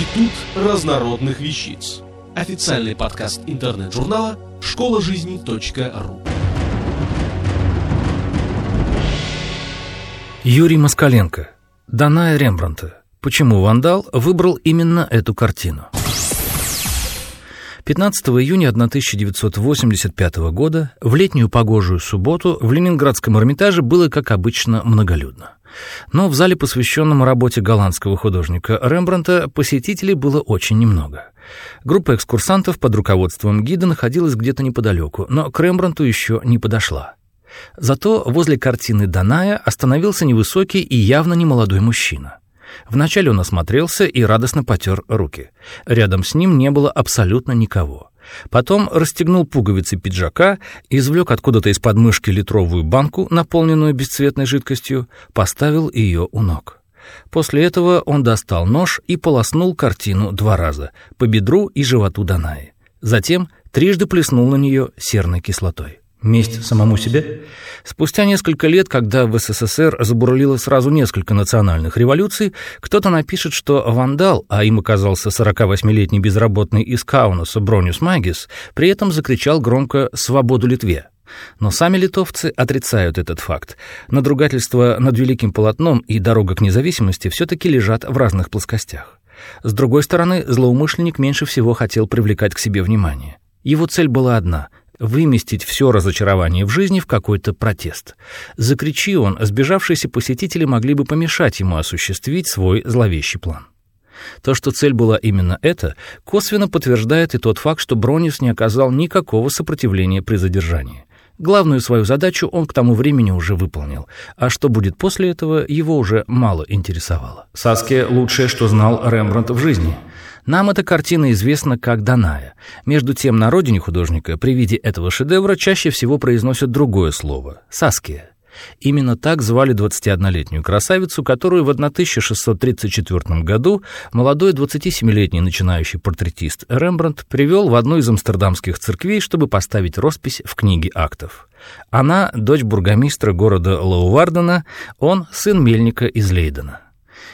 Институт разнородных вещиц. Официальный подкаст интернет-журнала школа жизни.ру. Юрий Москаленко. Даная Рембранта. Почему Вандал выбрал именно эту картину? 15 июня 1985 года в летнюю погожую субботу в Ленинградском Эрмитаже было, как обычно, многолюдно. Но в зале, посвященном работе голландского художника Рембранта, посетителей было очень немного. Группа экскурсантов под руководством гида находилась где-то неподалеку, но к Рембранту еще не подошла. Зато возле картины Даная остановился невысокий и явно немолодой мужчина. Вначале он осмотрелся и радостно потер руки. Рядом с ним не было абсолютно никого. Потом расстегнул пуговицы пиджака, извлек откуда-то из подмышки литровую банку, наполненную бесцветной жидкостью, поставил ее у ног. После этого он достал нож и полоснул картину два раза, по бедру и животу Данаи. Затем трижды плеснул на нее серной кислотой. Месть самому себе? Спустя несколько лет, когда в СССР забурлило сразу несколько национальных революций, кто-то напишет, что вандал, а им оказался 48-летний безработный из Каунаса Бронюс Магис, при этом закричал громко «Свободу Литве!». Но сами литовцы отрицают этот факт. Надругательство над великим полотном и дорога к независимости все-таки лежат в разных плоскостях. С другой стороны, злоумышленник меньше всего хотел привлекать к себе внимание. Его цель была одна — выместить все разочарование в жизни в какой-то протест. Закричи он, сбежавшиеся посетители могли бы помешать ему осуществить свой зловещий план. То, что цель была именно эта, косвенно подтверждает и тот факт, что Бронис не оказал никакого сопротивления при задержании. Главную свою задачу он к тому времени уже выполнил, а что будет после этого, его уже мало интересовало. Саске — лучшее, что знал Рембрандт в жизни — нам эта картина известна как Даная. Между тем, на родине художника при виде этого шедевра чаще всего произносят другое слово — Саския. Именно так звали 21-летнюю красавицу, которую в 1634 году молодой 27-летний начинающий портретист Рембрандт привел в одну из амстердамских церквей, чтобы поставить роспись в книге актов. Она — дочь бургомистра города Лаувардена, он — сын мельника из Лейдена.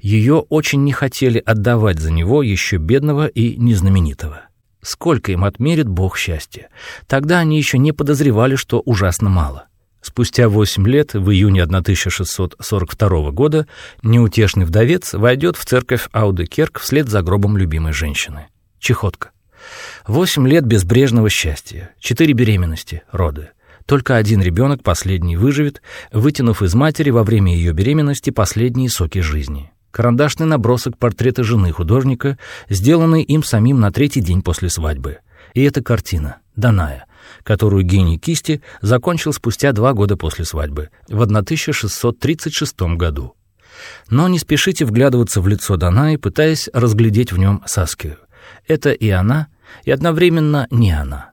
Ее очень не хотели отдавать за него еще бедного и незнаменитого. Сколько им отмерит Бог счастья? Тогда они еще не подозревали, что ужасно мало. Спустя восемь лет, в июне 1642 года, неутешный вдовец войдет в церковь Аудекерк вслед за гробом любимой женщины. Чехотка. Восемь лет безбрежного счастья, четыре беременности, роды. Только один ребенок, последний, выживет, вытянув из матери во время ее беременности последние соки жизни карандашный набросок портрета жены художника, сделанный им самим на третий день после свадьбы. И эта картина, Даная, которую гений кисти закончил спустя два года после свадьбы, в 1636 году. Но не спешите вглядываться в лицо Данаи, пытаясь разглядеть в нем Саскию. Это и она, и одновременно не она.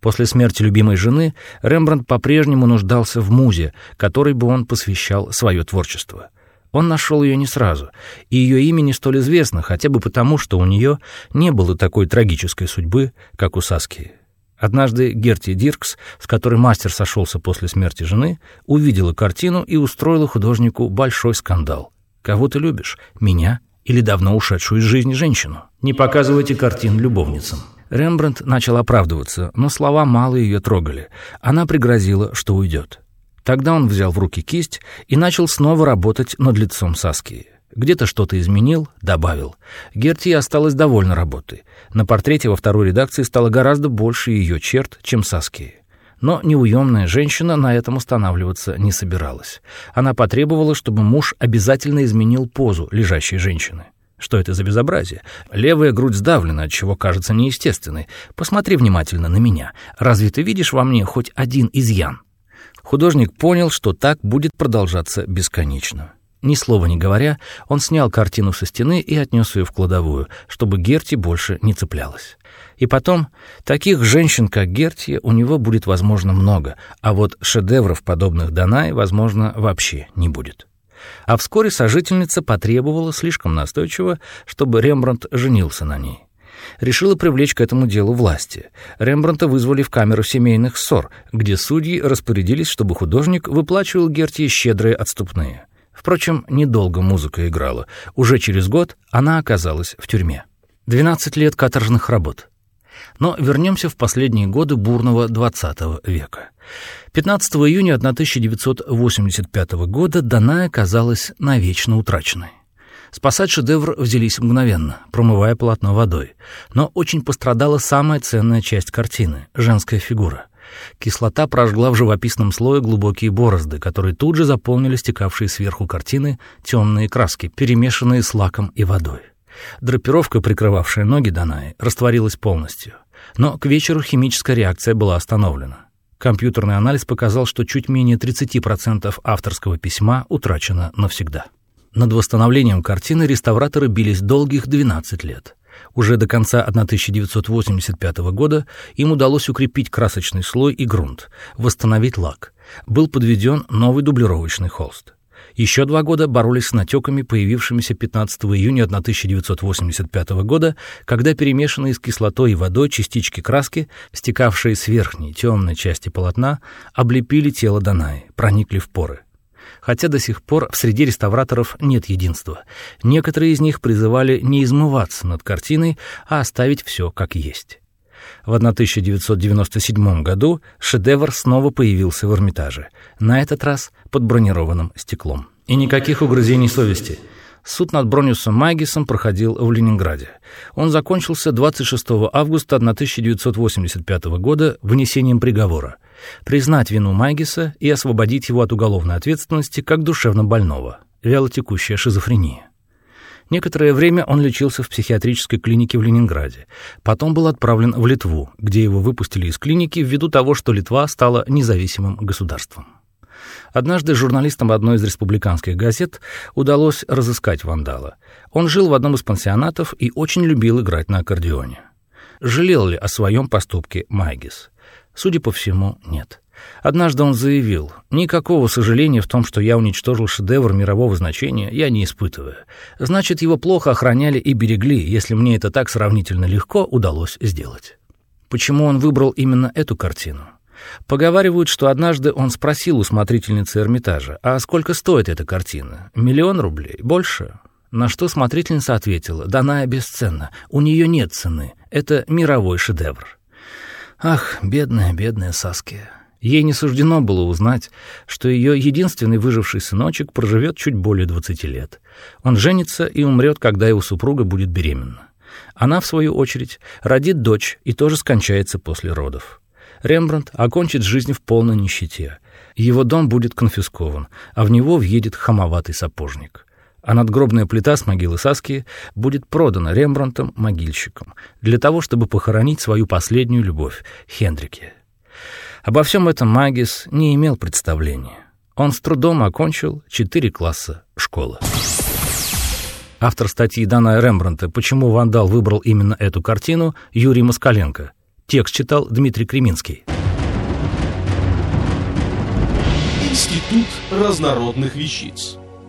После смерти любимой жены Рембрандт по-прежнему нуждался в музе, которой бы он посвящал свое творчество — он нашел ее не сразу, и ее имя не столь известно, хотя бы потому, что у нее не было такой трагической судьбы, как у Саски. Однажды Герти Диркс, с которой мастер сошелся после смерти жены, увидела картину и устроила художнику большой скандал. «Кого ты любишь? Меня или давно ушедшую из жизни женщину? Не показывайте картин любовницам». Рембрандт начал оправдываться, но слова мало ее трогали. Она пригрозила, что уйдет. Тогда он взял в руки кисть и начал снова работать над лицом Саски. Где-то что-то изменил, добавил. Герти осталась довольна работой. На портрете во второй редакции стало гораздо больше ее черт, чем Саски. Но неуемная женщина на этом останавливаться не собиралась. Она потребовала, чтобы муж обязательно изменил позу лежащей женщины. Что это за безобразие? Левая грудь сдавлена, отчего кажется неестественной. Посмотри внимательно на меня. Разве ты видишь во мне хоть один изъян? Художник понял, что так будет продолжаться бесконечно. Ни слова не говоря, он снял картину со стены и отнес ее в кладовую, чтобы Герти больше не цеплялась. И потом, таких женщин, как Герти, у него будет, возможно, много, а вот шедевров, подобных Данай, возможно, вообще не будет. А вскоре сожительница потребовала слишком настойчиво, чтобы Рембрандт женился на ней решила привлечь к этому делу власти. Рембранта вызвали в камеру семейных ссор, где судьи распорядились, чтобы художник выплачивал Гертии щедрые отступные. Впрочем, недолго музыка играла. Уже через год она оказалась в тюрьме. 12 лет каторжных работ. Но вернемся в последние годы бурного XX века. 15 июня 1985 года Даная казалась навечно утраченной. Спасать шедевр взялись мгновенно, промывая полотно водой. Но очень пострадала самая ценная часть картины — женская фигура. Кислота прожгла в живописном слое глубокие борозды, которые тут же заполнили стекавшие сверху картины темные краски, перемешанные с лаком и водой. Драпировка, прикрывавшая ноги Данаи, растворилась полностью. Но к вечеру химическая реакция была остановлена. Компьютерный анализ показал, что чуть менее 30% авторского письма утрачено навсегда. Над восстановлением картины реставраторы бились долгих 12 лет. Уже до конца 1985 года им удалось укрепить красочный слой и грунт, восстановить лак. Был подведен новый дублировочный холст. Еще два года боролись с натеками, появившимися 15 июня 1985 года, когда перемешанные с кислотой и водой частички краски, стекавшие с верхней темной части полотна, облепили тело Данаи, проникли в поры хотя до сих пор среди реставраторов нет единства. Некоторые из них призывали не измываться над картиной, а оставить все как есть. В 1997 году шедевр снова появился в Эрмитаже, на этот раз под бронированным стеклом. И никаких угрызений совести. Суд над Брониусом Магисом проходил в Ленинграде. Он закончился 26 августа 1985 года вынесением приговора – признать вину Магиса и освободить его от уголовной ответственности как душевно больного, вялотекущая шизофрения. Некоторое время он лечился в психиатрической клинике в Ленинграде. Потом был отправлен в Литву, где его выпустили из клиники ввиду того, что Литва стала независимым государством. Однажды журналистам одной из республиканских газет удалось разыскать вандала. Он жил в одном из пансионатов и очень любил играть на аккордеоне. Жалел ли о своем поступке Майгис? Судя по всему, нет. Однажды он заявил, «Никакого сожаления в том, что я уничтожил шедевр мирового значения, я не испытываю. Значит, его плохо охраняли и берегли, если мне это так сравнительно легко удалось сделать». Почему он выбрал именно эту картину? Поговаривают, что однажды он спросил у смотрительницы Эрмитажа, «А сколько стоит эта картина? Миллион рублей? Больше?» На что смотрительница ответила, «Даная бесценна, у нее нет цены, это мировой шедевр». Ах, бедная, бедная Саския. Ей не суждено было узнать, что ее единственный выживший сыночек проживет чуть более 20 лет. Он женится и умрет, когда его супруга будет беременна. Она, в свою очередь, родит дочь и тоже скончается после родов. Рембрандт окончит жизнь в полной нищете. Его дом будет конфискован, а в него въедет хамоватый сапожник а надгробная плита с могилы Саски будет продана Рембрандтом могильщиком для того, чтобы похоронить свою последнюю любовь — Хендрике. Обо всем этом Магис не имел представления. Он с трудом окончил четыре класса школы. Автор статьи Дана Рембрандта «Почему Вандал выбрал именно эту картину» Юрий Москаленко. Текст читал Дмитрий Креминский. Институт разнородных вещиц